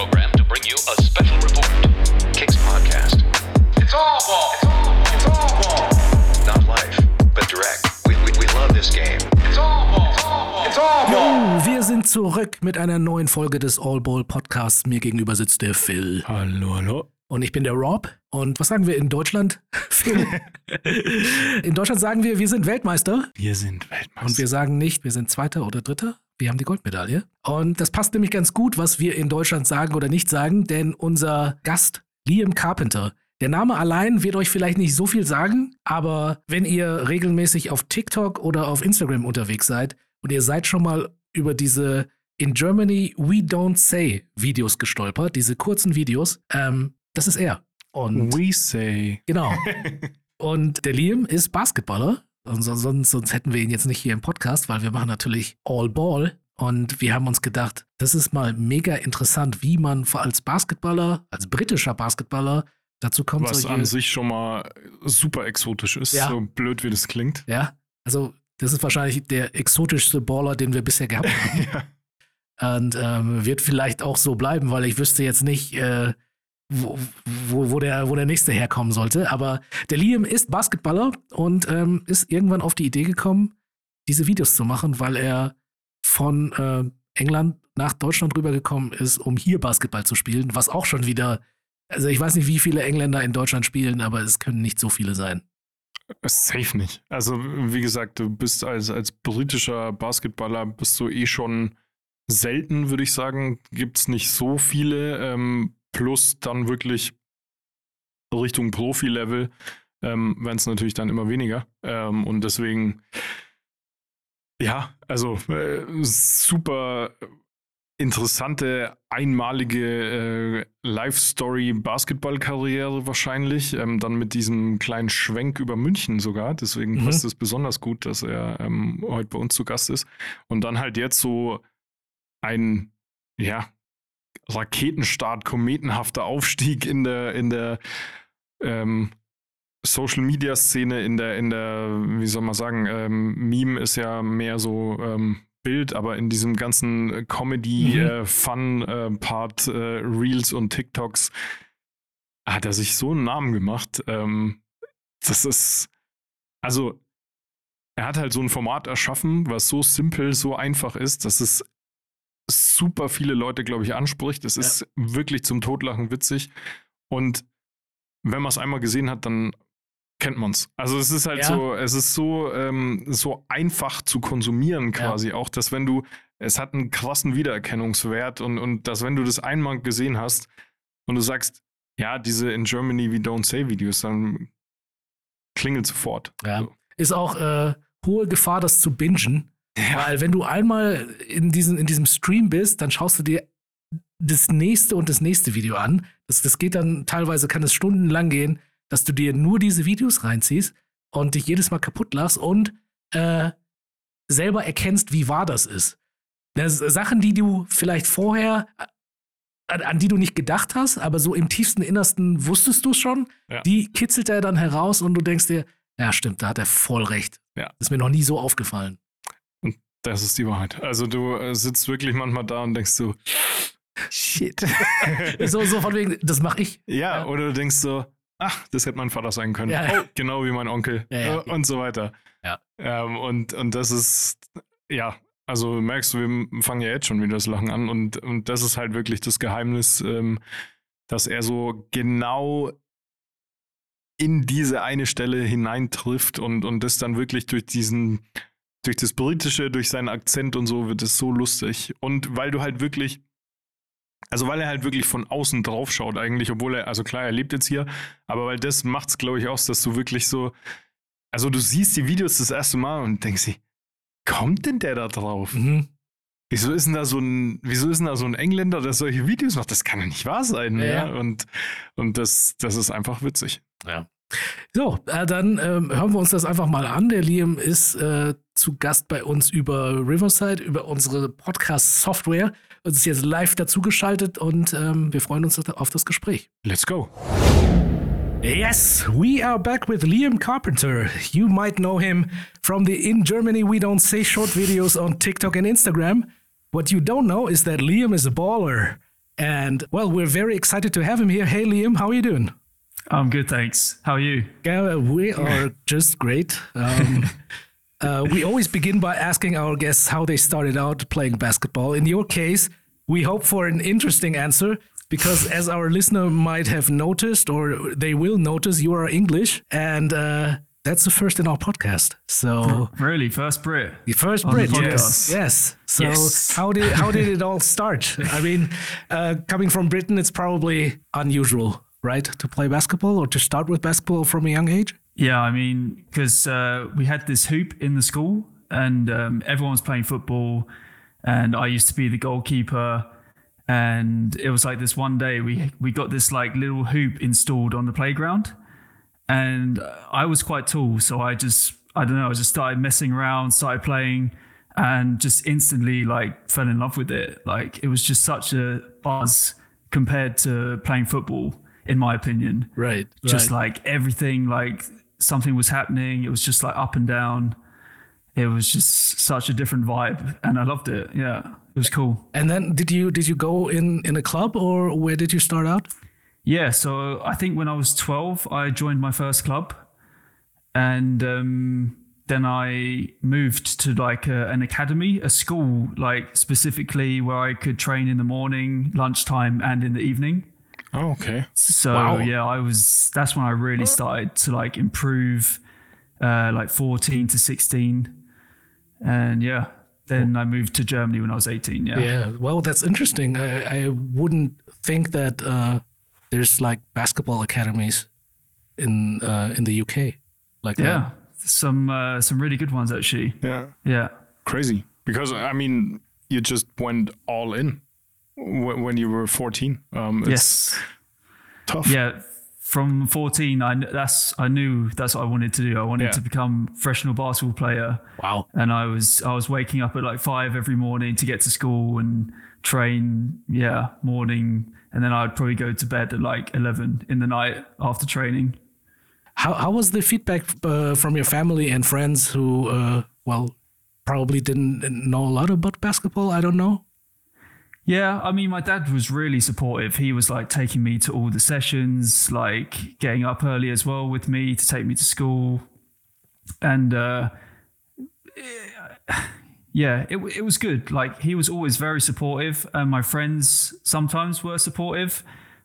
program to bring you a special report. Kicks Podcast. It's all ball. It's all ball. It's all ball. Not life, but direct. We, we, we love this game. It's all ball. It's all ball. It's all ball. Oh, wir sind zurück mit einer neuen Folge des All Ball Podcasts. Mir gegenüber sitzt der Phil. Hallo, hallo. Und ich bin der Rob. Und was sagen wir in Deutschland? Phil. in Deutschland sagen wir, wir sind Weltmeister. Wir sind Weltmeister. Und wir sagen nicht, wir sind Zweiter oder Dritter. Wir haben die Goldmedaille. Und das passt nämlich ganz gut, was wir in Deutschland sagen oder nicht sagen, denn unser Gast, Liam Carpenter, der Name allein wird euch vielleicht nicht so viel sagen, aber wenn ihr regelmäßig auf TikTok oder auf Instagram unterwegs seid und ihr seid schon mal über diese In Germany We Don't Say Videos gestolpert, diese kurzen Videos, ähm, das ist er. Und We say. Genau. Und der Liam ist Basketballer. Und so- sonst, sonst hätten wir ihn jetzt nicht hier im Podcast, weil wir machen natürlich All Ball. Und wir haben uns gedacht, das ist mal mega interessant, wie man als Basketballer, als britischer Basketballer dazu kommt, Was solche, an sich schon mal super exotisch ist, Ja. so blöd wie das klingt. ja, also das ist wahrscheinlich der exotischste Baller, den wir bisher gehabt haben. ja. Und ähm, wird vielleicht auch so bleiben, weil ich wüsste jetzt nicht, äh, wo, wo, der, wo der nächste herkommen sollte. Aber der Liam ist Basketballer und ähm, ist irgendwann auf die Idee gekommen, diese Videos zu machen, weil er von äh, England nach Deutschland rübergekommen ist, um hier Basketball zu spielen, was auch schon wieder, also ich weiß nicht, wie viele Engländer in Deutschland spielen, aber es können nicht so viele sein. Safe nicht. Also, wie gesagt, du bist als, als britischer Basketballer bist du eh schon selten, würde ich sagen. Gibt es nicht so viele. Ähm, plus dann wirklich Richtung Profi-Level ähm, werden es natürlich dann immer weniger. Ähm, und deswegen, ja, also äh, super interessante, einmalige äh, Life-Story-Basketball-Karriere wahrscheinlich. Ähm, dann mit diesem kleinen Schwenk über München sogar. Deswegen Mhm. passt es besonders gut, dass er ähm, heute bei uns zu Gast ist. Und dann halt jetzt so ein, ja, Raketenstart, kometenhafter Aufstieg in der, in der ähm, Social Media Szene, in der, in der, wie soll man sagen, ähm, Meme ist ja mehr so ähm, Bild, aber in diesem ganzen Comedy, Mhm. äh, Fun-Part, äh, Reels und TikToks hat er sich so einen Namen gemacht. Ähm, das ist, also, er hat halt so ein Format erschaffen, was so simpel, so einfach ist, dass es super viele Leute, glaube ich, anspricht. Es Ja. ist wirklich zum Totlachen witzig. Und wenn man es einmal gesehen hat, dann kennt man es. Also es ist halt Ja. so, es ist so, ähm, so einfach zu konsumieren quasi auch, dass wenn du, es hat einen krassen Wiedererkennungswert und, und dass wenn du das einmal gesehen hast und du sagst, ja, diese in Germany we don't say Videos, dann klingelt sofort. Ja. So. Ist auch äh, hohe Gefahr, das zu bingen. Weil wenn du einmal in, diesen, in diesem Stream bist, dann schaust du dir das nächste und das nächste Video an. Das, das geht dann teilweise, kann es stundenlang gehen, dass du dir nur diese Videos reinziehst und dich jedes Mal kaputt lachst und äh, selber erkennst, wie wahr das ist. Das, Sachen, die du vielleicht vorher, an, an die du nicht gedacht hast, aber so im tiefsten Innersten wusstest du es schon, Ja. die kitzelt er dann heraus und du denkst dir, ja, stimmt, da hat er voll recht. Ja. Ist mir noch nie so aufgefallen. Das ist die Wahrheit. Also du äh, sitzt wirklich manchmal da und denkst so, shit. so, so von wegen, das mache ich. ja, Ja. oder du denkst so, ach, das hätte mein Vater sein können. Ja, ja. Oh, genau wie mein Onkel. Ja. äh, Und so weiter. Ja. Ähm, und, und das ist, ja, also merkst du, wir fangen ja jetzt schon wieder das Lachen an. Und, und das ist halt wirklich das Geheimnis, ähm, dass er so genau in diese eine Stelle hineintrifft und, und das dann wirklich durch diesen, durch das Britische, durch seinen Akzent und so wird es so lustig. Und weil du halt wirklich, also weil er halt wirklich von außen drauf schaut eigentlich, obwohl er, also klar, er lebt jetzt hier, aber weil das macht's, glaube ich, aus, dass du wirklich so, also du siehst die Videos das erste Mal und denkst dir, kommt denn der da drauf? Mhm. Wieso ist denn da so ein, wieso ist denn da so ein Engländer, der solche Videos macht? Das kann doch nicht wahr sein. Ja, Ja, ja. Und, und das, das ist einfach witzig. So, äh, dann ähm, hören wir uns das einfach mal an. Der Liam ist äh, zu Gast bei uns über Riverside, über unsere Podcast-Software. Und ist jetzt live dazugeschaltet und ähm, wir freuen uns auf das Gespräch. Let's go. Yes, we are back with Liam Carpenter. You might know him from the In Germany We Don't Say short videos on TikTok and Instagram. What you don't know is that Liam is a baller. And well, we're very excited to have him here. Hey, Liam, how are you doing? I'm good, thanks. How are you? Yeah, we are just great. Um, uh, we always begin by asking our guests how they started out playing basketball. In your case, we hope for an interesting answer because, as our listener might have noticed, or they will notice, you are English, and uh, that's the first in our podcast. So, Really, first Brit. the first On the Brit, yes, yes. So, Yes. how did how did it all start? I mean, uh, coming from Britain, it's probably unusual, right, to play basketball or to start with basketball from a young age. Yeah, I mean, because uh, we had this hoop in the school, and um, everyone was playing football, and I used to be the goalkeeper. And it was like this one day we we got this like little hoop installed on the playground, and I was quite tall, so I just I don't know, I just started messing around, started playing, and just instantly like fell in love with it. Like it was just such a buzz compared to playing football, in my opinion. Right. just like everything like something was happening it was just like up and down. It was just such a different vibe and i loved it. Yeah it was cool. And then did you did you go in in a club or where did you start out? yeah so i think when i was 12 i joined my first club. And um, then i moved to like a, an academy a school like specifically where i could train in the morning lunchtime and in the evening Oh, okay. So Wow. yeah, I was. That's when I really started to like improve, uh, like fourteen to sixteen, and yeah, then I moved to Germany when I was eighteen. Yeah, Yeah. Well, that's interesting. I, I wouldn't think that uh, there's like basketball academies in uh, in the UK like that. yeah, some uh, some really good ones actually. Yeah. Yeah, Crazy. Because, I mean, you just went all in wh- when you were 14. Um, it's yes, tough. yeah. From fourteen, I that's I knew that's what I wanted to do. I wanted Yeah. to become professional basketball player. Wow. and I was I was waking up at like five every morning to get to school and train. Yeah, morning, and then I'd probably go to bed at like eleven in the night after training. How how was the feedback uh, from your family and friends who uh, well probably didn't know a lot about basketball? I don't know. Yeah, I mean, my dad was really supportive. He was like taking me to all the sessions, like getting up early as well with me to take me to school, and uh, yeah, it it was good. Like he was always very supportive, and my friends sometimes were supportive,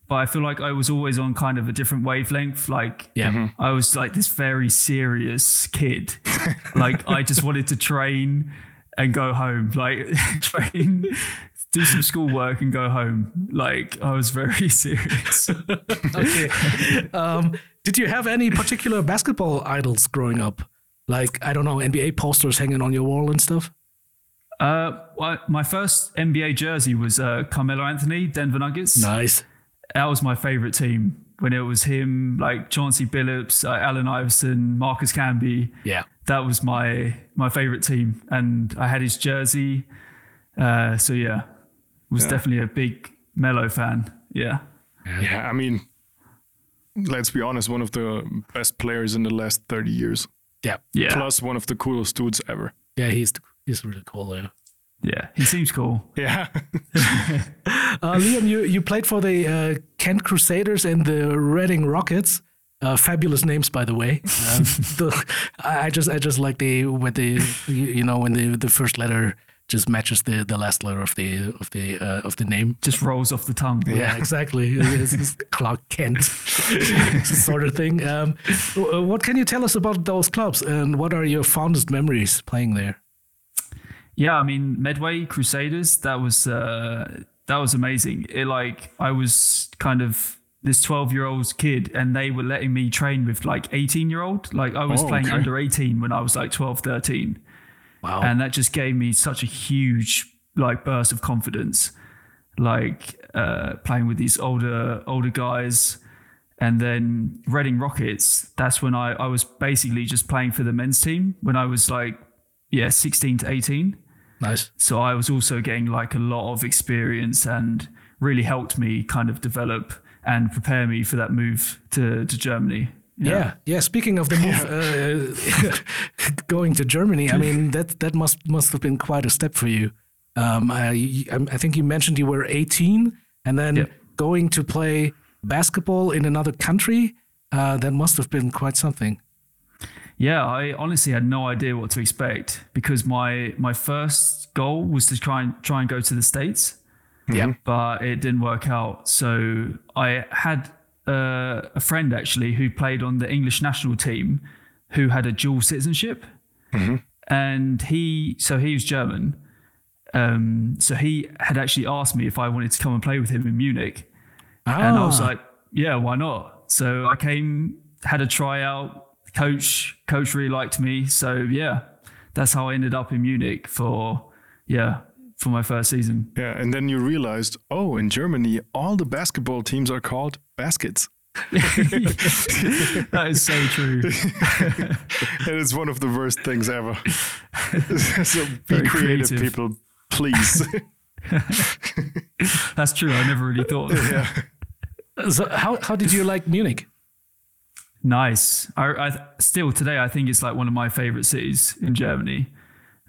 but I feel like I was always on kind of a different wavelength. Like Yeah. I was like this very serious kid. like I just wanted to train and go home. Like train, do some schoolwork and go home. Like I was very serious. Okay. um, did you have any particular basketball idols growing up? Like I don't know, NBA posters hanging on your wall and stuff. uh, well, my first NBA jersey was uh, Carmelo Anthony, Denver Nuggets. Nice. That was my favorite team when it was him, like Chauncey Billups, uh, Allen Iverson, Marcus Camby. Yeah. That was my my favorite team, and I had his jersey. Uh, so yeah, was Yeah. definitely a big Melo fan. Yeah. Yeah, I mean, let's be honest, one of the best players in the last 30 years. Yeah. Yeah. Plus, one of the coolest dudes ever. Yeah, he's he's really cool. Yeah. Yeah. He seems cool. Yeah. Uh, Liam, you, you played for the uh, Kent Crusaders and the Reading Rockets. Uh, fabulous names, by the way. Um, the, I I just I just like the when the you, you know when the the first letter just matches the, the last letter of the of the uh, of the name. Just rolls off the tongue. Yeah, exactly. It's, it's Clark Kent sort of thing. Um, what can you tell us about those clubs and what are your fondest memories playing there? Yeah, I mean Medway Crusaders. That was uh, that was amazing. It like I was kind of this twelve year old kid, and they were letting me train with like eighteen year old. Like I was Oh, playing okay. under eighteen when I was like 12, 13. Wow. and that just gave me such a huge like burst of confidence. Like uh, playing with these older older guys. And then Reading Rockets, that's when I, I was basically just playing for the men's team when I was like, yeah, 16 to 18 nice. so I was also getting like a lot of experience and really helped me kind of develop and prepare me for that move to, to Germany. Yeah. yeah, Speaking of the move, uh, going to Germany, I mean that that must must have been quite a step for you. Um, I I I think you mentioned you were 18 and then Yeah. going to play basketball in another country. Uh, that must have been quite something. Yeah, I honestly had no idea what to expect because my my first goal was to try and try and go to the states, Yeah. but it didn't work out. So I had uh, a friend actually who played on the English national team, who had a dual citizenship, and he so he was German. Um, so he had actually asked me if I wanted to come and play with him in Munich. And I was Ah. like, yeah, why not? So I came, had a tryout. Coach, coach really liked me. So yeah, that's how I ended up in Munich for, yeah, for my first season. Yeah, and then you realized, oh, in Germany, all the basketball teams are called baskets. That is so true. and it's one of the worst things ever. so be Very creative, creative. people, please. That's true. I never really thought. yeah. So how how did you like Munich? Nice. I, I still today I think it's like one of my favorite cities in Germany.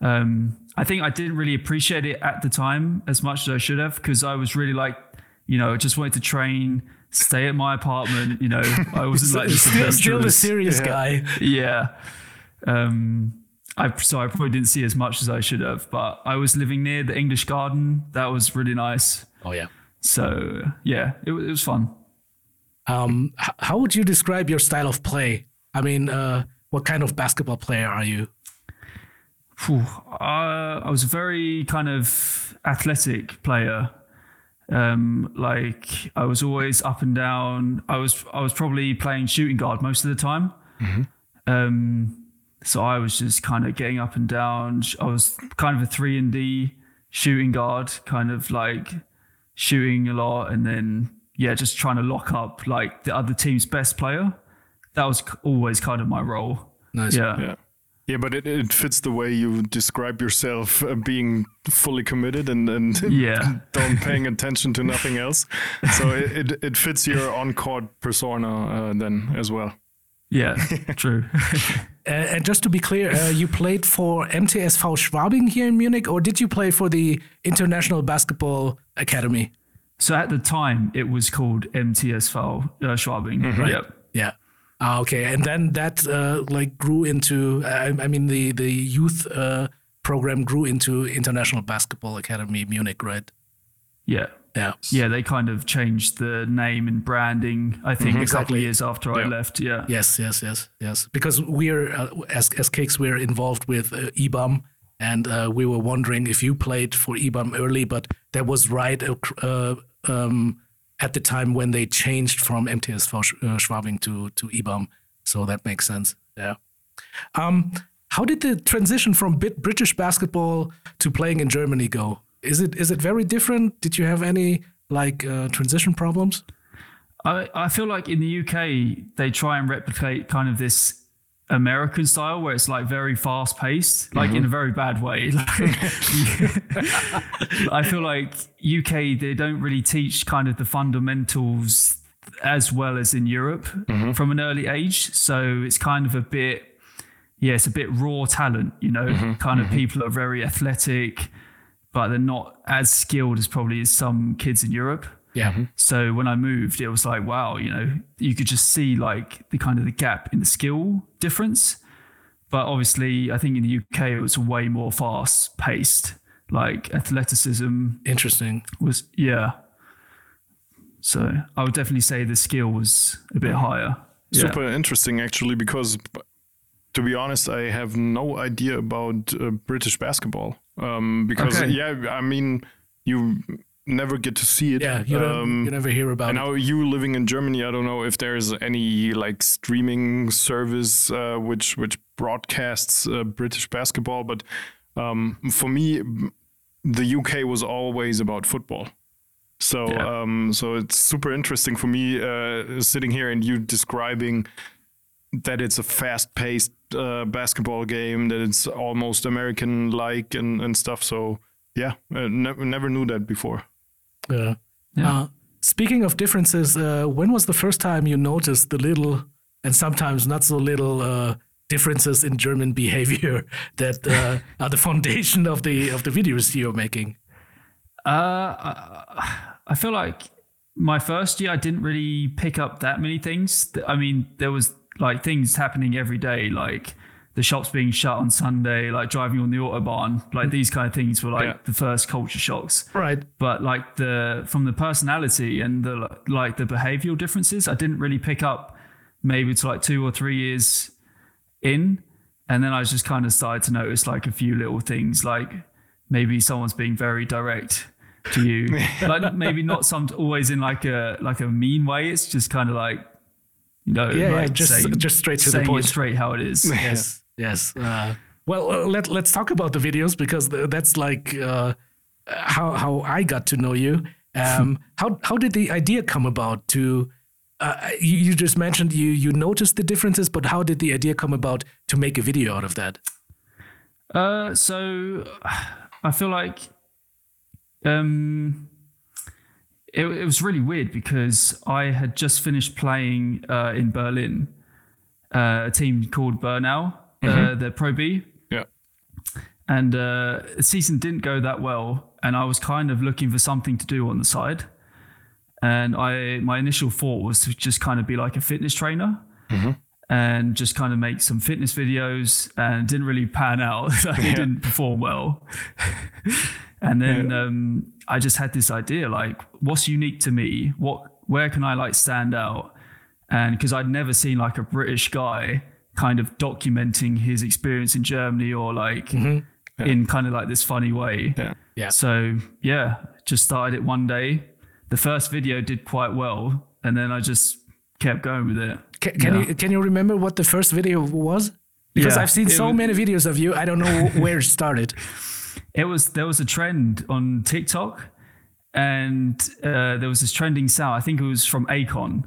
Um, I think I didn't really appreciate it at the time as much as I should have because I was really like, you know, I just wanted to train, stay at my apartment. You know, I wasn't like this Still, still the adventurous- serious guy. yeah. Um, I so I probably didn't see as much as I should have, but I was living near the English Garden. That was really nice. Oh yeah. So yeah, it, it was fun. Um, how would you describe your style of play? I mean, uh, what kind of basketball player are you? Phew, uh, I was a very kind of athletic player. Um, like I was always up and down. I was I was probably playing shooting guard most of the time. Um, so I was just kind of getting up and down. I was kind of a three and D shooting guard, kind of like shooting a lot, and then yeah, just trying to lock up like the other team's best player. That was always kind of my role. Nice. Yeah. Yeah. Yeah, but it, it fits the way you describe yourself uh, being fully committed and, and Yeah. don't paying attention to nothing else. So it, it, it fits your on court persona uh, then as well. Yeah, true. Uh, and just to be clear, uh, you played for MTSV Schwabing here in Munich, or did you play for the International Basketball Academy? so at the time, it was called MTSV uh, Schwabing. Yep. Yeah. Ah, okay. And then that uh, like grew into. I, I mean, the the youth uh, program grew into International Basketball Academy Munich, right? Yeah. Yeah. Yeah, they kind of changed the name and branding, I think, a couple Exactly. years after I left. Yeah. Yes, yes, yes, yes. Because we're uh, as as Cakes, we're involved with uh, IBAM, and uh, we were wondering if you played for IBAM early, but that was right uh, um, at the time when they changed from MTSV uh, Schwabing to to IBAM. So that makes sense. Yeah. Um, how did the transition from bit British basketball to playing in Germany go? Is it is it very different? Did you have any like uh, transition problems? I, I feel like in the UK, they try and replicate kind of this American style where it's like very fast paced, like in a mm-hmm. very bad way. I feel like UK, they don't really teach kind of the fundamentals as well as in Europe mm-hmm. from an early age. So it's kind of a bit, yeah, it's a bit raw talent, you know, mm-hmm. kind of people are very athletic, but they're not as skilled as probably as some kids in Europe. Yeah. So when I moved, it was like, wow, you know, you could just see like the kind of the gap in the skill difference. But obviously, I think in the UK, it was way more fast paced. Like athleticism Interesting. was, yeah. So I would definitely say the skill was a bit higher. Yeah. Super interesting, actually, because to be honest, I have no idea about uh, British basketball. Um, because Okay. yeah, I mean, you never get to see it. Yeah, you, Um, you never hear about and it. now you living in Germany, I don't know if there's any like streaming service uh, which which broadcasts uh, British basketball, but um, for me, the UK was always about football. So Yeah. um, so it's super interesting for me uh, sitting here and you describing that it's a fast-paced uh, basketball game, that it's almost American-like and, and stuff. So yeah, uh, never never knew that before. Yeah. Yeah. Uh, speaking of differences, uh, when was the first time you noticed the little and sometimes not so little uh, differences in German behavior that uh, are the foundation of the of the videos you're making? Uh, I- I feel like my first year I didn't really pick up that many things. I mean, there was like things happening every day, like the shops being shut on Sunday, like driving on the autobahn, like these kind of things were like Yeah. the first culture shocks. Right. But like the from the personality and the like the behavioral differences, I didn't really pick up maybe to like two or three years in, and then I just kind of started to notice like a few little things, like maybe someone's being very direct to you, like maybe not some always in like a like a mean way. It's just kind of like you know, Yeah, yeah, just saying- just straight to the point. straight how it is. Yes, yes. Uh, well, uh, let let's talk about the videos because th- that's like uh, how how I got to know you. Um, how how did the idea come about? To uh, you, you just mentioned you you noticed the differences, but how did the idea come about to make a video out of that? Uh, so I feel like um, it, it was really weird because I had just finished playing uh, in Berlin, uh, a team called Bernau, uh, the Pro B, Yeah. and uh, the season didn't go that well, and I was kind of looking for something to do on the side. And I, my initial thought was to just kind of be like a fitness trainer and just kind of make some fitness videos and it didn't really pan out. Like, it didn't perform well. and then um, I just had this idea like, what's unique to me? What, where can I like stand out? And because I'd never seen like a British guy kind of documenting his experience in Germany or like mm-hmm. in kind of like this funny way. Yeah. Yeah. So yeah, just started it one day. The first video did quite well, and then I just kept going with it. Can, can Yeah. you can you remember what the first video was? Because Yeah, I've seen it so was- many videos of you, I don't know where it started. It was there was a trend on TikTok, and uh, there was this trending sound. I think it was from Akon,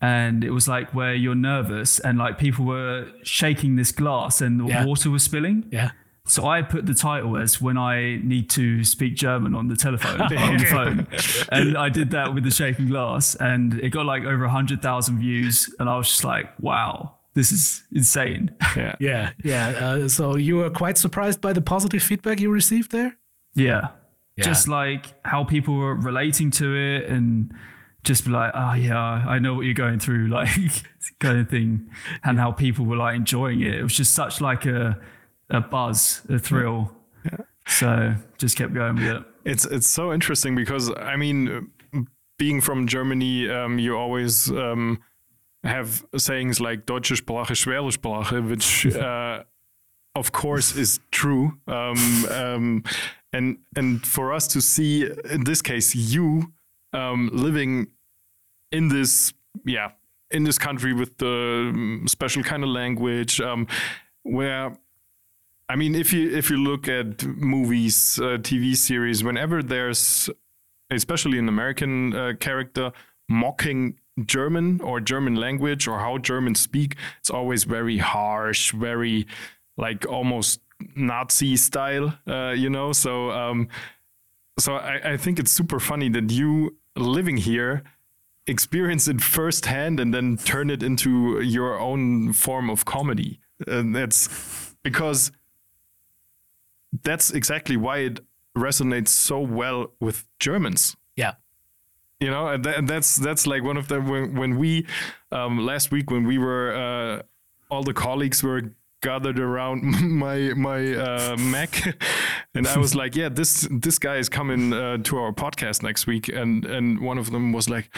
and it was like where you're nervous and like people were shaking this glass and the Yeah. water was spilling. Yeah. So I put the title as when I need to speak German on the telephone on the phone, and I did that with the shaking glass, and it got like over hundred thousand views, and I was just like, wow, this is insane. Yeah. Yeah, yeah. Uh, so you were quite surprised by the positive feedback you received there. Yeah. Yeah. Just like how people were relating to it and just be like, oh, yeah, I know what you're going through, like kind of thing. And how people were like enjoying it. It was just such like a, a buzz, a thrill. So just kept going with it. It's it's so interesting because I mean, being from Germany, um, you always um, have sayings like "Deutsche Sprache, schwere Sprache," which, uh, of course, is true. Um, um, and and for us to see, in this case, you um, living in this, yeah, in this country with the um, special kind of language, um, where I mean, if you if you look at movies, uh, TV series, whenever there's, especially an American uh, character mocking German or German language or how Germans speak, it's always very harsh, very like almost Nazi style, uh, you know. So, um, so I, I think it's super funny that you living here experience it firsthand and then turn it into your own form of comedy. And that's because that's exactly why it resonates so well with Germans. Yeah. You know, and, and that's that's like one of the when, when we um, last week when we were uh, all the colleagues were gathered around my my uh, Mac, and I was like, yeah, this this guy is coming uh, to our podcast next week, and and one of them was like.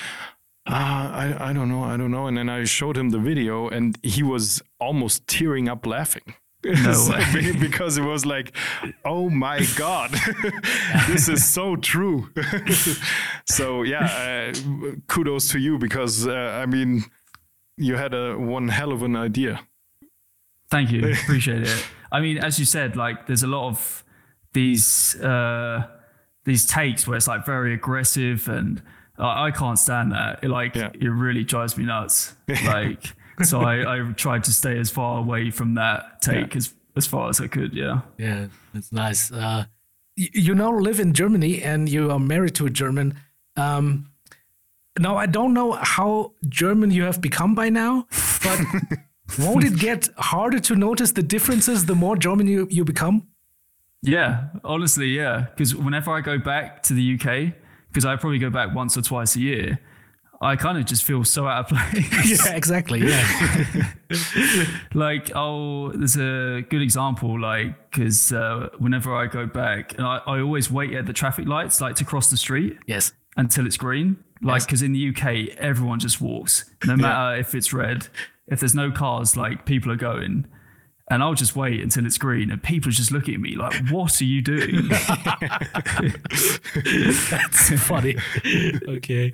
Ah, I, I don't know, I don't know. And then I showed him the video, and he was almost tearing up laughing. Way. because it was like, oh my god, this is so true. so yeah, uh, kudos to you because uh, I mean, you had a one hell of an idea. Thank you. Appreciate it. I mean, as you said, like there's a lot of these uh these takes where it's like very aggressive and I I can't stand that. It, like Yeah. it really drives me nuts. Like so I, I tried to stay as far away from that take as as far as I could, yeah. Yeah, that's nice. Uh, y- you now live in Germany and you are married to a German. Um, now, I don't know how German you have become by now, but won't it get harder to notice the differences the more German you, you become? Yeah, honestly, yeah. Because whenever I go back to the UK, because I probably go back once or twice a year, I kind of just feel so out of place. yeah, exactly. Yeah. like oh there's a good example like because uh, whenever i go back and I, I always wait at the traffic lights like to cross the street yes. until it's green like because in the uk everyone just walks no matter if it's red if there's no cars like people are going and I'll just wait until it's green, and people are just look at me like, "What are you doing?" That's funny. okay.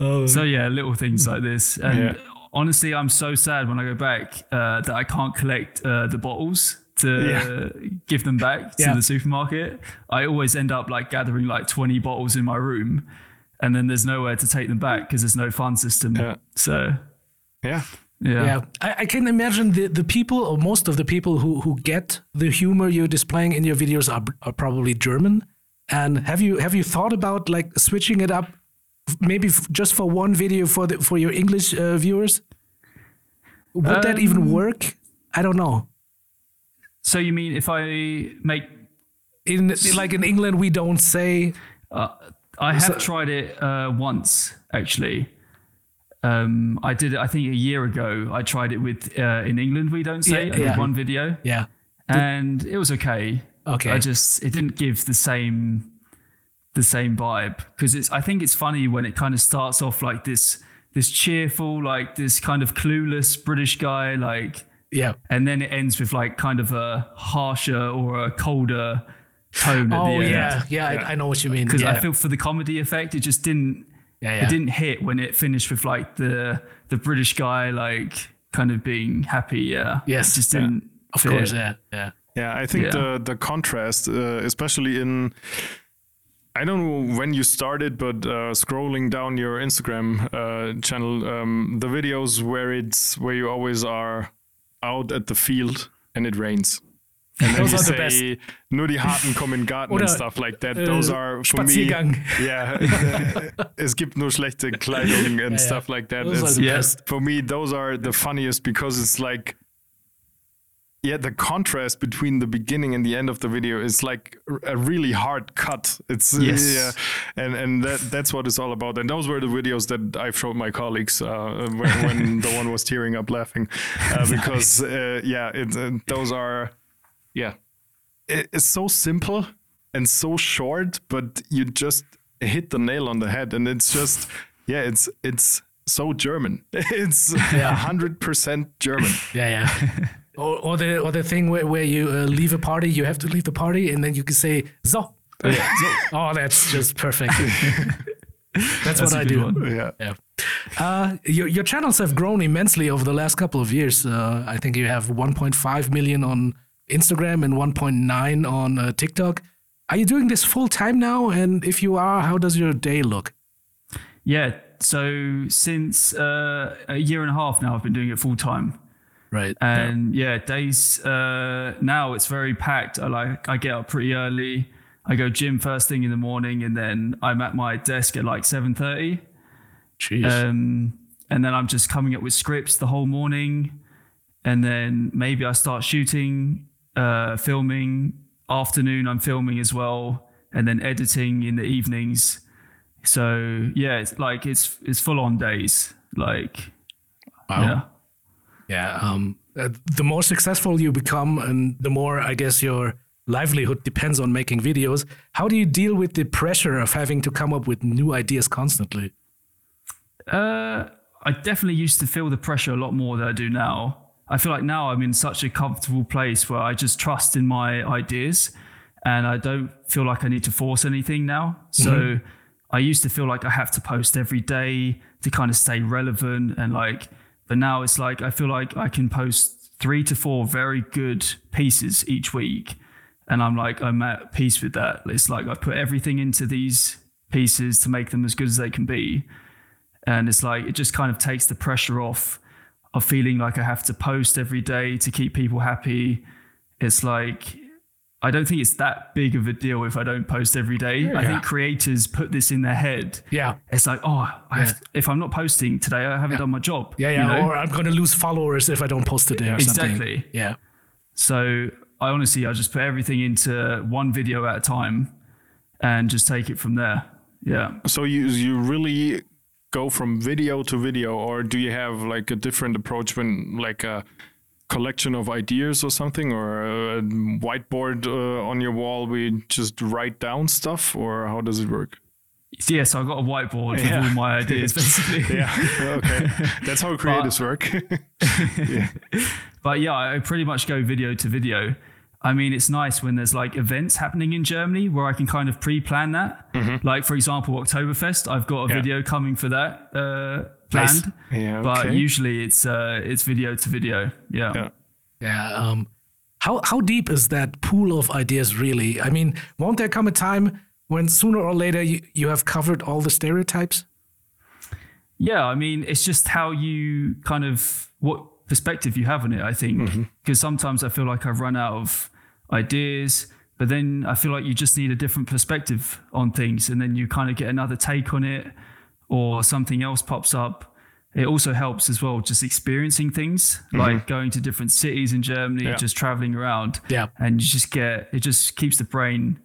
Oh, So yeah, little things like this. And Yeah. honestly, I'm so sad when I go back uh, that I can't collect uh, the bottles to give them back to Yeah. the supermarket. I always end up like gathering like 20 bottles in my room, and then there's nowhere to take them back because there's no Pfand system. Yeah. So Yeah. Yeah. yeah, I, I can imagine the, the people, or most of the people who, who get the humor you're displaying in your videos are, are probably German. And have you have you thought about like switching it up, maybe f- just for one video for the for your English uh, viewers? Would that even Um, work? I don't know. So you mean if I make In like in England, we don't say Uh, I have tried it uh, once actually. Um, I did it. I think a year ago. I tried it with uh, in England. We don't say. Yeah, I did yeah. one video, yeah. and it was okay. Okay. I just it didn't give the same the same vibe because it's. I think it's funny when it kind of starts off like this this cheerful like this kind of clueless British guy like Yeah. and then it ends with like kind of a harsher or a colder tone at Oh the end yeah, yeah. I, I know what you mean. because yeah. I feel for the comedy effect, it just didn't. Yeah, yeah. It didn't hit when it finished with like the the British guy like kind of being happy. Yeah. Yes, It just yeah. didn't. of fit. course. Yeah. Yeah. Yeah, I think Yeah. the the contrast, uh, especially in, I don't know when you started, but uh, scrolling down your Instagram uh, channel, um, the videos where it's where you always are out at the field and it rains. And Those are the best. say, nur die Harten kommen in den Garten Oder, and stuff like that. äh, Those are for Spaziergang. me. Yeah, es gibt nur schlechte Kleidung and ja. stuff like that. Those are It's- the Yeah. best. for me those are the funniest because it's like yeah the contrast between the beginning and the end of the video is like a really hard cut it's Yes. yeah and and that that's what it's all about and those were the videos that i showed my colleagues uh, when, when the one was tearing up laughing uh, because uh, yeah it, uh, those are yeah it's so simple and so short but you just hit the nail on the head and it's just yeah it's it's so german it's a hundred percent german Yeah, yeah. or, or the or the thing where, where you uh, leave a party, you have to leave the party, and then you can say "so." Yeah, oh, that's just perfect. that's, That's what I do. one. yeah Yeah. Uh, your your channels have grown immensely over the last couple of years. Uh, I think you have 1.5 million on Instagram and 1.9 on uh, TikTok. Are you doing this full time now? And if you are, how does your day look? Yeah. So since uh, a year and a half now, I've been doing it full time. Right. and yeah, days uh, now it's very packed. I like I get up pretty early. I go gym first thing in the morning, and then I'm at my desk at like seven thirty. Jeez. Um, and then I'm just coming up with scripts the whole morning, and then maybe I start shooting, uh, filming. Afternoon, I'm filming as well, and then editing in the evenings. So yeah, it's like it's it's full on days. Like Wow. yeah. Yeah. Um, uh, the more successful you become, and the more, I guess, your livelihood depends on making videos. How do you deal with the pressure of having to come up with new ideas constantly? Uh, I definitely used to feel the pressure a lot more than I do now. I feel like now I'm in such a comfortable place where I just trust in my ideas and I don't feel like I need to force anything now. So mm-hmm. I used to feel like I have to post every day to kind of stay relevant and like, but now it's like I feel like I can post three to four very good pieces each week. And I'm like, I'm at peace with that. It's like I've put everything into these pieces to make them as good as they can be and it's like it just kind of takes the pressure off of feeling like I have to post every day to keep people happy. It's like I don't think it's that big of a deal if I don't post every day. I think creators put this in their head. Yeah. It's like, oh, I have if I'm not posting today, I haven't done my job. Yeah, you yeah. know? Or I'm going to lose followers if I don't post today or something. Exactly. Yeah. So I honestly, I just put everything into one video at a time and just take it from there. Yeah. So you you really go from video to video, or do you have like a different approach when like a collection of ideas or something, or a whiteboard uh, on your wall we just write down stuff, or how does it work? Yes, I've got a whiteboard with Yeah. all my ideas basically. Yeah, okay, that's how creatives work. But yeah, I pretty much go video to video. I mean, it's nice when there's like events happening in Germany where I can kind of pre-plan that. Like for example, Oktoberfest, I've got a Mm-hmm. Yeah. video coming for that uh, Nice. planned. Yeah, But usually it's uh, it's video to video. Yeah. Yeah. Yeah. Um, how how deep is that pool of ideas really? I mean, won't there come a time when sooner or later you, you have covered all the stereotypes? Yeah, I mean, it's just how you kind of what perspective you have on it. I think because sometimes I feel like I've run out of ideas, but then I feel like you just need a different perspective on things, and then you kind of get another take on it, or something else pops up. It also helps as well, just experiencing things mm-hmm. like going to different cities in Germany, Yeah. just traveling around, Yeah. and you just get it just keeps the brain,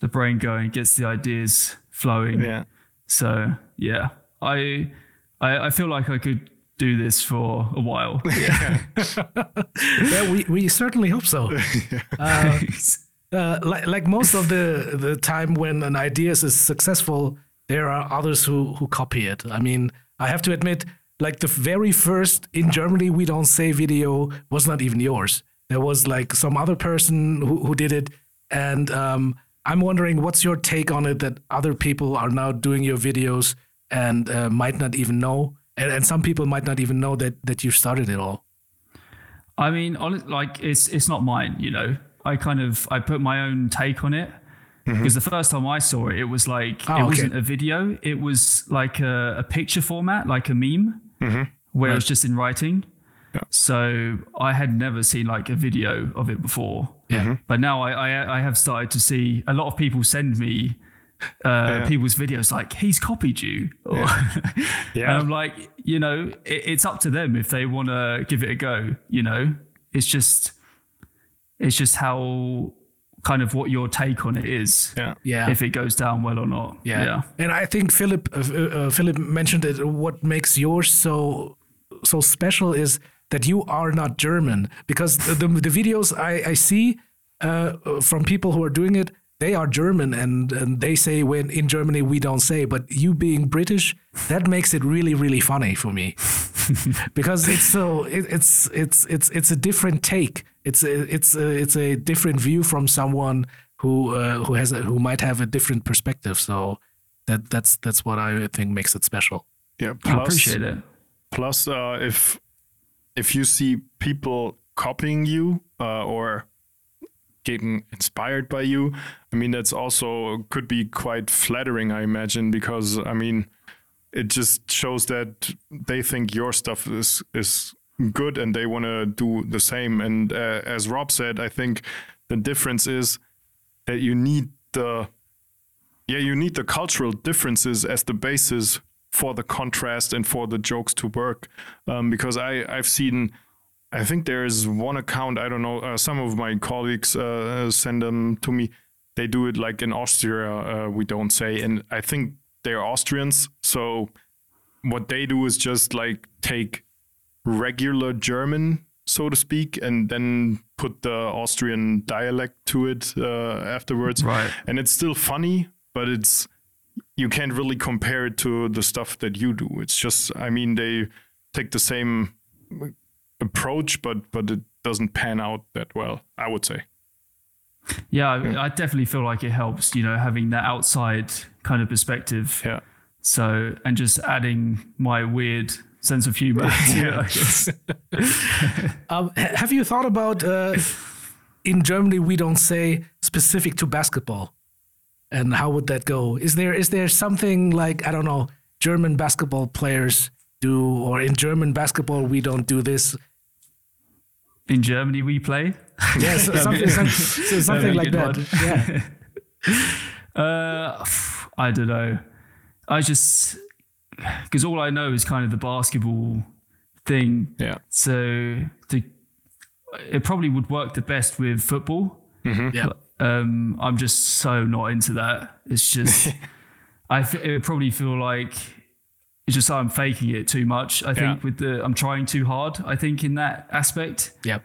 the brain going, gets the ideas flowing. Yeah. So yeah, I, I I feel like I could do this for a while. Yeah. Yeah, we, we certainly hope so. Uh, uh, like, like most of the, the time when an idea is successful, there are others who, who copy it. I mean, I have to admit, like the very first in Germany, we don't say video was not even yours. There was like some other person who, who did it. And um, I'm wondering what's your take on it that other people are now doing your videos and uh, might not even know. And, and some people might not even know that, that you started it all. I mean, like it's it's not mine. You know, I kind of I put my own take on it mm-hmm. because the first time I saw it, it was like Oh, it okay. wasn't a video. It was like a, a picture format, like a meme, mm-hmm. where it was just in writing. So I had never seen like a video of it before. Yeah. But now I, I I have started to see a lot of people send me uh, people's videos like he's copied you. Or, Yeah. and I'm like, you know, it, it's up to them if they want to give it a go. You know, it's just it's just how kind of what your take on it is. Yeah. Yeah. If it goes down well or not. Yeah. Yeah. And I think Philip uh, uh, Philip mentioned it. What makes yours so so special is that you are not German because the the, the videos I I see uh, from people who are doing it they are German and, and they say when in Germany we don't say but you being British that makes it really really funny for me because it's so it, it's it's it's it's a different take it's a, it's a, it's a different view from someone who uh, who has a, who might have a different perspective so that that's that's what I think makes it special Yeah. I appreciate it. Plus, uh, if if you see people copying you uh, or getting inspired by you, I mean that's also could be quite flattering, I imagine, because I mean it just shows that they think your stuff is is good and they want to do the same. And uh, as Rob said, I think the difference is that you need the yeah you need the cultural differences as the basis for the contrast and for the jokes to work um, because i i've seen i think there is one account i don't know uh, some of my colleagues uh, send them to me. They do it like in austria uh, we don't say and i think they're austrians so what they do is just like take regular german so to speak and then put the austrian dialect to it uh, afterwards. Right. and it's still funny but it's you can't really compare it to the stuff that you do. It's just i mean they take the same approach but but it doesn't pan out that well i would say Yeah, I, I definitely feel like it helps, you know, having that outside kind of perspective. yeah So, and just adding my weird sense of humor to it, I guess. Um, have you thought about uh, in Germany we don't say specific to basketball, and how would that go? Is there is there something like I don't know German basketball players do, or in German basketball we don't do this? In Germany, we play. Yes, something, some- so something be a like that. one. Yeah, Uh, I don't know. I just because all I know is kind of the basketball thing. yeah So to, it probably would work the best with football. yeah. Um, I'm just so not into that. It's just I th- it would probably feel like it's just I'm faking it too much. I think Yeah. with the I'm trying too hard. I think in that aspect. Yep.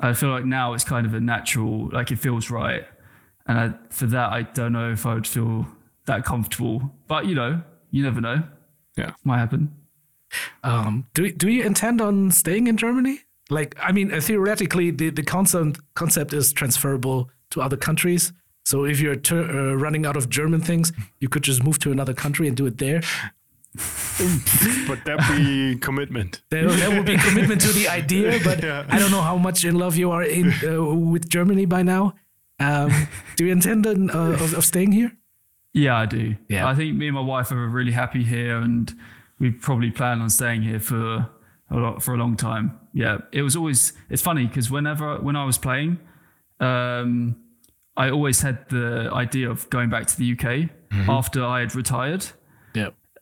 I feel like now it's kind of a natural, like it feels right. And I, for that, I don't know if I would feel that comfortable. But you know, you never know. Yeah. Might happen. Um, do do you intend on staying in Germany? Like, I mean, uh, theoretically, the the concept concept is transferable to other countries. So if you're tur uh, running out of German things, you could just move to another country and do it there. But that be commitment. There, there will be commitment to the idea, but Yeah. I don't know how much in love you are in uh, with Germany by now. Um, do you intend on, uh, of, of staying here? Yeah, I do. Yeah. I think me and my wife are really happy here, and we probably plan on staying here for a lot for a long time. Yeah, it was always. It's funny because whenever when I was playing, um, I always had the idea of going back to the UK after I had retired.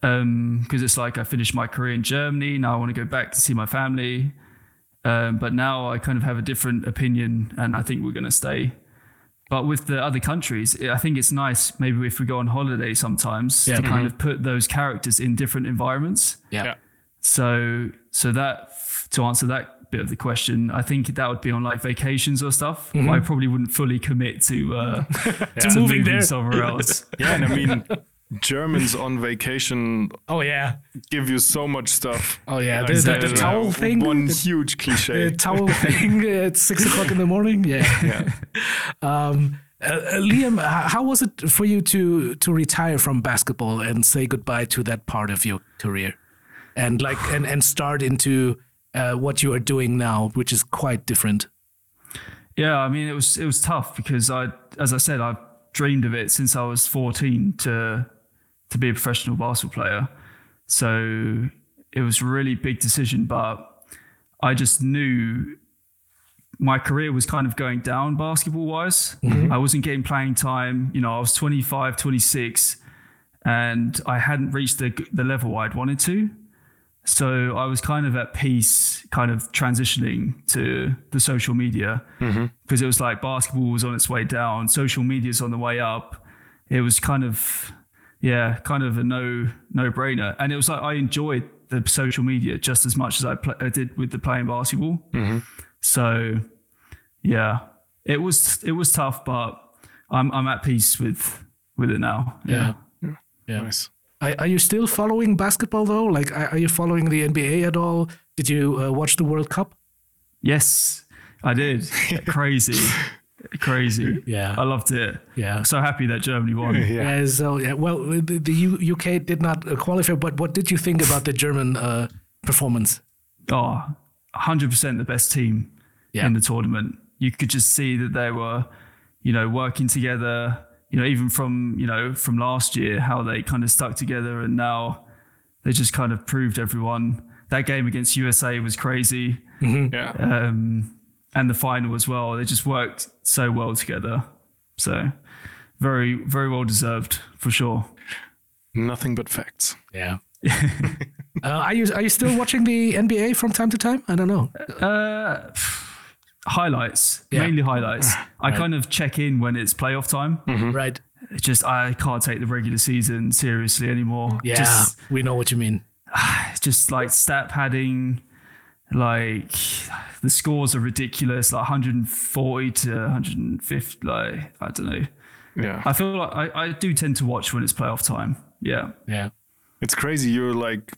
Yeah. because it's like I finished my career in Germany. Now I want to go back to see my family. Um, but now I kind of have a different opinion, and I think we're going to stay. But with the other countries, I think it's nice maybe if we go on holiday sometimes Yeah. to kind of put those characters in different environments. Yeah. Yeah. So, so that to answer that bit of the question, I think that would be on like vacations or stuff. I probably wouldn't fully commit to uh, to, moving moving there. somewhere else. Yeah, and I mean, Germans on vacation Oh yeah. give you so much stuff. Oh yeah. Like The, the, that the towel thing. One the, huge the towel thing at six o'clock in the morning. Yeah. Yeah. Um, uh, uh, Liam, how was it for you to to retire from basketball and say goodbye to that part of your career, and like and and start into uh, what you are doing now, which is quite different. Yeah, I mean it was it was tough because I, as I said, I've dreamed of it since I was 14 to to be a professional basketball player. So it was a really big decision, but I just knew my career was kind of going down basketball wise. Mm-hmm. I wasn't getting playing time. You know, I was 25, 26, and I hadn't reached the the level I'd wanted to. So I was kind of at peace, kind of transitioning to the social media mm-hmm. because it was like basketball was on its way down, social media's on the way up. It was kind of, yeah, kind of a no no brainer, and it was like I enjoyed the social media just as much as I, pl- I did with the playing basketball. So, yeah, it was it was tough, but I'm I'm at peace with with it now. Yeah. Yeah. Nice. Are, are you still following basketball though? Like, are, are you following the NBA at all? Did you uh, watch the World Cup? Yes, I did. Crazy, crazy. Yeah. I loved it. Yeah. So happy that Germany won. Yeah. Yeah. So yeah. Well, the, the U- UK did not uh, qualify, but what did you think about the German uh, performance? Oh, 100% the best team Yeah. in the tournament. You could just see that they were, you know, working together. You know, even from you know from last year, how they kind of stuck together, and now they just kind of proved everyone. That game against USA was crazy, Yeah. um, and the final as well. They just worked so well together. So, very very well deserved for sure. Nothing but facts. Yeah. uh, are you are you still watching the NBA from time to time? I don't know. Uh, highlights, Yeah. mainly highlights. I kind of check in when it's playoff time. Right. It's just I can't take the regular season seriously anymore. Yeah. Just, we know what you mean. It's just like stat padding, like the scores are ridiculous, like 140 to 150. Like I don't know. Yeah. I feel like I, I do tend to watch when it's playoff time. Yeah. Yeah. It's crazy. You're like,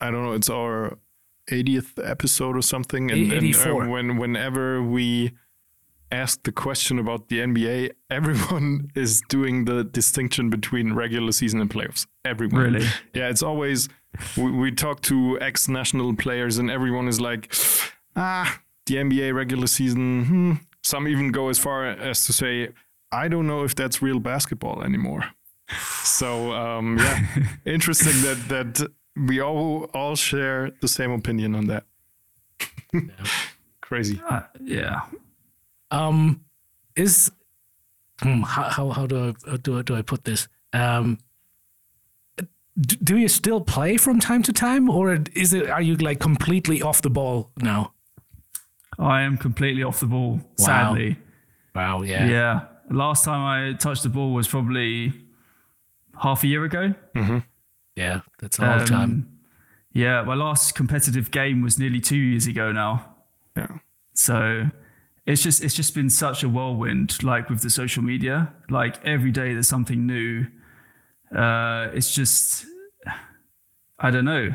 I don't know. It's our 80th episode or something, and, and, uh, 84. when whenever we ask the question about the NBA, everyone is doing the distinction between regular season and playoffs. Everyone. Really? Yeah. It's always we, we talk to ex-national players, and everyone is like, ah, the NBA regular season. Hmm. Some even go as far as to say, I don't know if that's real basketball anymore. So um, yeah, interesting that that we all all share the same opinion on that. Crazy. Uh, yeah. Um, is hmm, how, how how do I how do I, do I put this? Um, d- do you still play from time to time, or is it are you like completely off the ball now? I am completely off the ball, sadly. Wow. Yeah. Yeah. Last time I touched the ball was probably half a year ago. Mhm. Yeah, that's a long time. Um, Yeah, my last competitive game was nearly two years ago now. Yeah. So it's just it's just been such a whirlwind, like with the social media. Like every day there's something new. Uh, it's just I don't know.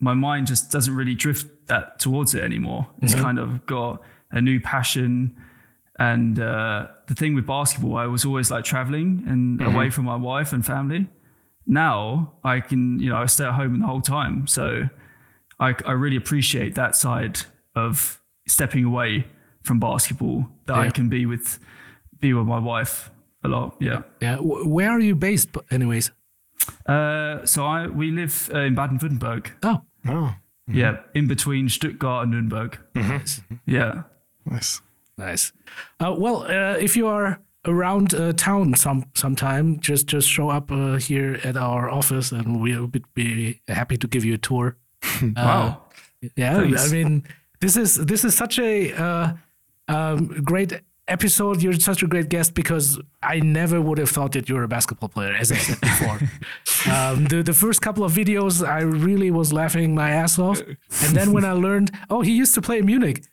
My mind just doesn't really drift that towards it anymore. It's kind of got a new passion. And uh, the thing with basketball, I was always like traveling and away from my wife and family. Now I can, you know, I stay at home the whole time. So I, I really appreciate that side of stepping away from basketball that I can be with be with my wife a lot. Yeah. Yeah. Where are you based, anyways? Uh, so I we live uh, in Baden-Württemberg. Oh, Oh, Yeah, in between Stuttgart and Nuremberg. nice. Yeah. nice. Nice. Uh, well, uh, if you are around uh, town some sometime, just just show up uh, here at our office, and we'll be, be happy to give you a tour. Uh, Wow. Yeah, Thanks. I mean, this is this is such a uh, um, great episode. You're such a great guest because I never would have thought that you're a basketball player, as I said before. um, the the first couple of videos, I really was laughing my ass off, and then when I learned, oh, he used to play in Munich.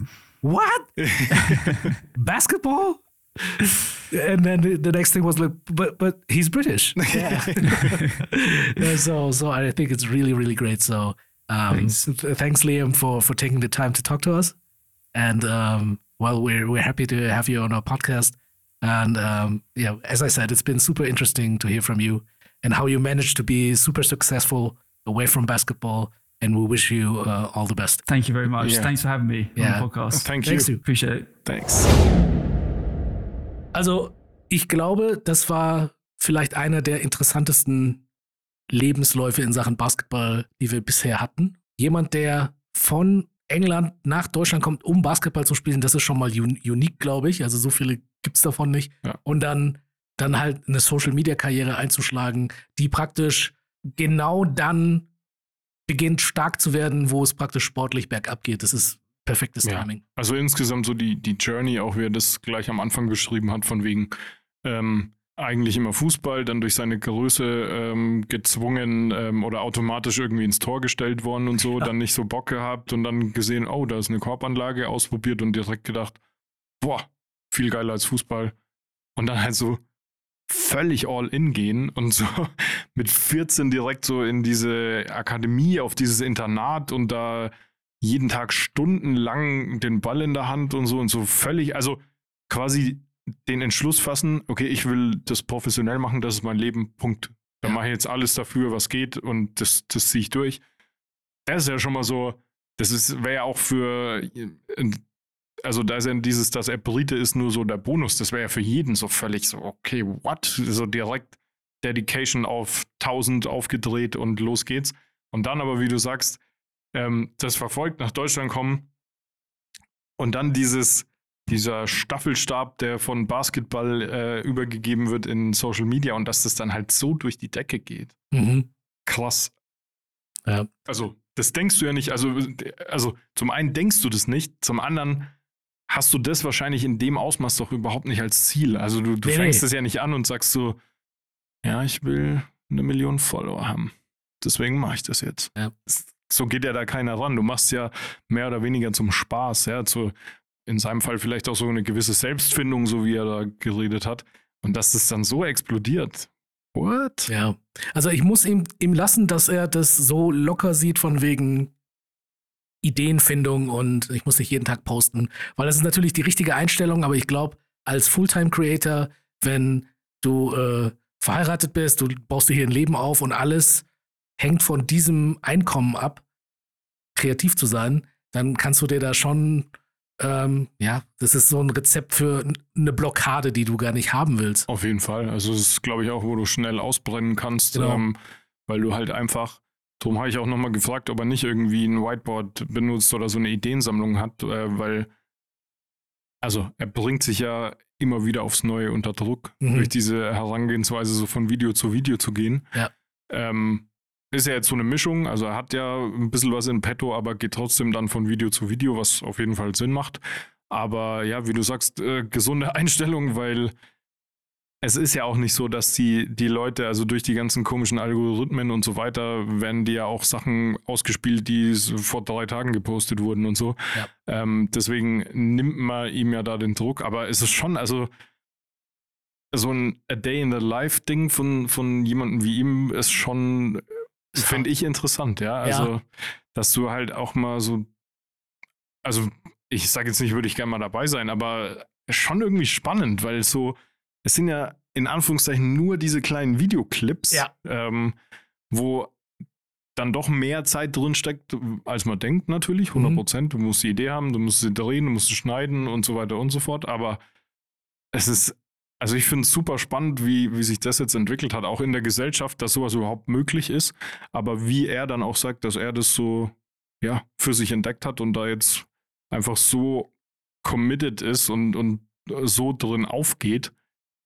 What? basketball? And then the, the next thing was like, but but he's British. Yeah. So so I think it's really really great. So um, Thanks. th- thanks Liam for for taking the time to talk to us. And um, well, we're we're happy to have you on our podcast. And um, yeah, as I said, it's been super interesting to hear from you and how you managed to be super successful away from basketball. And we wish you uh, all the best. Thank you very much. Yeah. Thanks for having me Yeah. on the podcast. Thank Thanks you. you. Appreciate it. Thanks. Also, ich glaube, das war vielleicht einer der interessantesten Lebensläufe in Sachen Basketball, die wir bisher hatten. Jemand, der von England nach Deutschland kommt, um Basketball zu spielen, das ist schon mal un unique, glaube ich. Also so viele gibt es davon nicht. Ja. Und dann, dann halt eine Social-Media-Karriere einzuschlagen, die praktisch genau dann beginnt stark zu werden, wo es praktisch sportlich bergab geht. Das ist perfektes Ja. Timing. Also insgesamt so die, die Journey, auch wie er das gleich am Anfang beschrieben hat, von wegen ähm, eigentlich immer Fußball, dann durch seine Größe ähm, gezwungen ähm, oder automatisch irgendwie ins Tor gestellt worden und so, dann nicht so Bock gehabt und dann gesehen, oh, da ist eine Korbanlage ausprobiert und direkt gedacht, boah, viel geiler als Fußball. Und dann halt so völlig all in gehen und so mit 14 direkt so in diese Akademie, auf dieses Internat und da jeden Tag stundenlang den Ball in der Hand und so und so völlig, also quasi den Entschluss fassen, okay, ich will das professionell machen, das ist mein Leben, Punkt. Da Ja. mache ich jetzt alles dafür, was geht und das, das ziehe ich durch. Das ist ja schon mal so, das ist, wäre ja auch für, also da ist ja dieses, dass er Brite ist, nur so der Bonus, das wäre ja für jeden so völlig so, okay, what? So direkt Dedication auf 1000 aufgedreht und los geht's. Und dann aber, wie du sagst, ähm, das verfolgt, nach Deutschland kommen und dann dieses, dieser Staffelstab, der von Basketball äh, übergegeben wird in Social Media und dass das dann halt so durch die Decke geht. Mhm. Krass. Ja. Also, das denkst du ja nicht. Also, also, zum einen denkst du das nicht, zum anderen hast du das wahrscheinlich in dem Ausmaß doch überhaupt nicht als Ziel. Also, du, du Nee, fängst nee. es ja nicht an und sagst so, ja, ich will eine Million Follower haben. Deswegen mache ich das jetzt. Ja. So geht ja da keiner ran. Du machst ja mehr oder weniger zum Spaß, ja, zu, in seinem Fall vielleicht auch so eine gewisse Selbstfindung, so wie er da geredet hat. Und dass das dann so explodiert. What? Ja, also ich muss ihm, ihm lassen, dass er das so locker sieht von wegen Ideenfindung und ich muss nicht jeden Tag posten, weil das ist natürlich die richtige Einstellung, aber ich glaube, als Fulltime-Creator, wenn du äh, verheiratet bist, du baust dir hier ein Leben auf und alles hängt von diesem Einkommen ab, kreativ zu sein, dann kannst du dir da schon, ähm, ja, das ist so ein Rezept für eine Blockade, die du gar nicht haben willst. Auf jeden Fall. Also es ist, glaube ich, auch, wo du schnell ausbrennen kannst, Genau. ähm, weil du halt einfach, darum habe ich auch nochmal gefragt, ob er nicht irgendwie ein Whiteboard benutzt oder so eine Ideensammlung hat, äh, weil, also er bringt sich ja immer wieder aufs Neue unter Druck, Mhm. durch diese Herangehensweise so von Video zu Video zu gehen. Ja. Ähm, ist ja jetzt so eine Mischung, also er hat ja ein bisschen was in petto, aber geht trotzdem dann von Video zu Video, was auf jeden Fall Sinn macht. Aber ja, wie du sagst, äh, gesunde Einstellung, weil es ist ja auch nicht so, dass die, die Leute, also durch die ganzen komischen Algorithmen und so weiter, werden die ja auch Sachen ausgespielt, die vor drei Tagen gepostet wurden und so. Ja. Ähm, deswegen nimmt man ihm ja da den Druck. Aber es ist schon, also so ein A Day in the Life Ding von, von jemandem wie ihm ist schon, finde ich interessant, ja. Also, dass du halt auch mal so, also ich sage jetzt nicht, würde ich gerne mal dabei sein, aber schon irgendwie spannend, weil es so, es sind ja in Anführungszeichen nur diese kleinen Videoclips, Ja. ähm, wo dann doch mehr Zeit drin steckt, als man denkt, natürlich, 100 Prozent. Du musst die Idee haben, du musst sie drehen, du musst sie schneiden und so weiter und so fort. Aber es ist, also ich finde es super spannend, wie, wie sich das jetzt entwickelt hat, auch in der Gesellschaft, dass sowas überhaupt möglich ist. Aber wie er dann auch sagt, dass er das so, ja, für sich entdeckt hat und da jetzt einfach so committed ist und, und so drin aufgeht,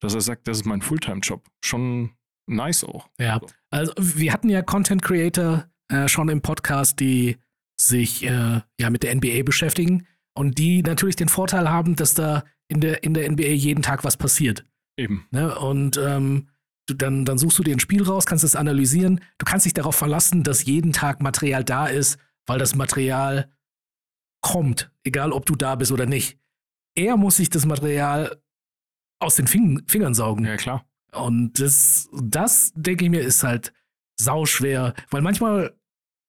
dass er sagt, das ist mein Fulltime-Job. Schon nice auch. Ja, also wir hatten ja Content Creator äh, schon im Podcast, die sich äh, ja mit der NBA beschäftigen und die natürlich den Vorteil haben, dass da in der, in der NBA jeden Tag was passiert. Eben. Ne? Und ähm, du, dann, dann suchst du dir ein Spiel raus, kannst es analysieren. Du kannst dich darauf verlassen, dass jeden Tag Material da ist, weil das Material kommt, egal ob du da bist oder nicht. Er muss sich das Material aus den Fing Fingern saugen. Ja, klar. Und das, das denke ich mir, ist halt sauschwer, weil manchmal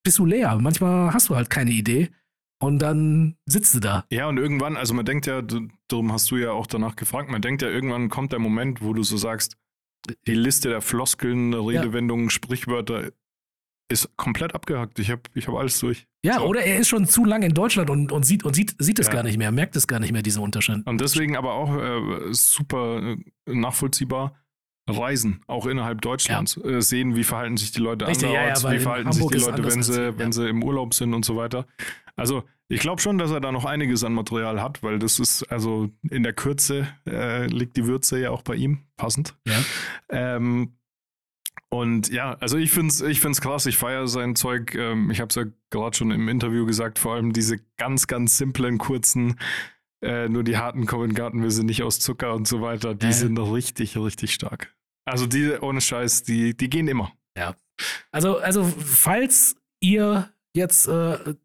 bist du leer, manchmal hast du halt keine Idee und dann sitzt du da. Ja, und irgendwann, also man denkt ja, darum hast du ja auch danach gefragt, man denkt ja, irgendwann kommt der Moment, wo du so sagst, die Liste der Floskeln, Redewendungen, Sprichwörter ist komplett abgehackt. Ich habe ich hab alles durch. Ja, So. oder er ist schon zu lange in Deutschland und, und sieht, und sieht, sieht es Ja. gar nicht mehr, merkt es gar nicht mehr, diesen Unterschied. Und deswegen aber auch äh, super äh, nachvollziehbar. Reisen, auch innerhalb Deutschlands, äh, sehen, wie verhalten sich die Leute Richtig, ja, ja, anderorts, wie verhalten Hamburg sich die Leute, wenn sie, wenn ja. sie im Urlaub sind und so weiter. Also ich glaube schon, dass er da noch einiges an Material hat, weil das ist, also in der Kürze äh, liegt die Würze ja auch bei ihm, passend. Ja. Ähm, und ja, also ich finde es ich find's krass, ich feiere sein Zeug. Ähm, ich habe es ja gerade schon im Interview gesagt, vor allem diese ganz, ganz simplen, kurzen, äh, nur die harten Covent Garden, wir sind nicht aus Zucker und so weiter, die Ja. sind richtig, richtig stark. Also die, ohne Scheiß, die, die gehen immer. Also, also falls ihr jetzt äh,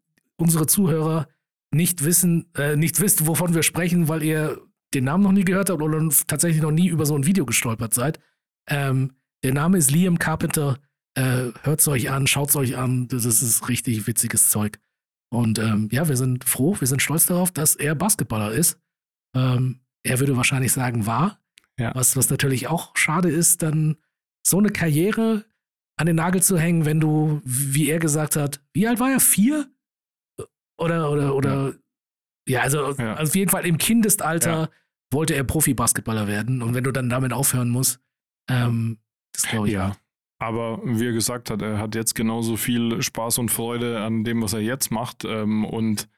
unsere Zuhörer nicht wissen, äh, nicht wisst, wovon wir sprechen, weil ihr den Namen noch nie gehört habt oder tatsächlich noch nie über so ein Video gestolpert seid, ähm, der Name ist Liam Carpenter. Äh, Hört es euch an, schaut es euch an. Das ist richtig witziges Zeug. Und ähm, ja, wir sind froh, wir sind stolz darauf, dass er Basketballer ist. Ähm, er würde wahrscheinlich sagen, war. Ja. Was, was natürlich auch schade ist, dann so eine Karriere an den Nagel zu hängen, wenn du, wie er gesagt hat, wie alt war er? Vier? Oder, oder, oder, ja, also, Ja. also auf jeden Fall im Kindestalter wollte er Profi-Basketballer werden. Und wenn du dann damit aufhören musst, ähm, das glaube ich. Ja. Aber wie er gesagt hat, er hat jetzt genauso viel Spaß und Freude an dem, was er jetzt macht. Ähm, und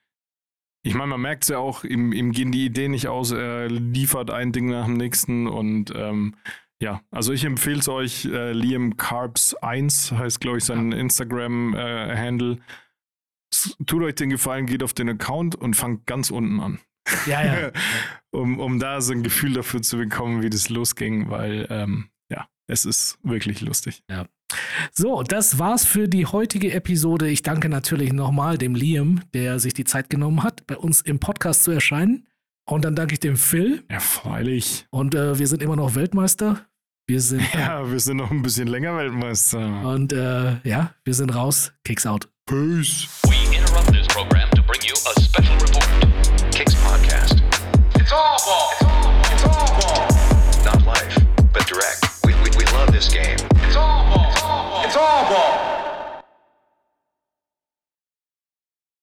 ich meine, man merkt es ja auch, ihm, ihm gehen die Ideen nicht aus, er liefert ein Ding nach dem nächsten und ähm, ja, also ich empfehle es euch, äh, Liam Carbs 1 heißt, glaube ich, sein Instagram-Handle. Tut euch den Gefallen, geht auf den Account und fangt ganz unten an. Ja, ja. um, um da so ein Gefühl dafür zu bekommen, wie das losging, weil ähm, ja, es ist wirklich lustig. So, das war's für die heutige Episode. Ich danke natürlich nochmal dem Liam, der sich die Zeit genommen hat, bei uns im Podcast zu erscheinen. Und dann danke ich dem Phil. Ja, freilich. Und äh, wir sind immer noch Weltmeister. Wir sind Ja, wir sind noch ein bisschen länger Weltmeister. und äh, ja, wir sind raus. Kicks out. Peace. to bring you a special report. Kicks Podcast. It's all ball. It's all, it's all ball. Not life, but direct. We, we, we love this game. It's all ball. It's all ball. It's all ball.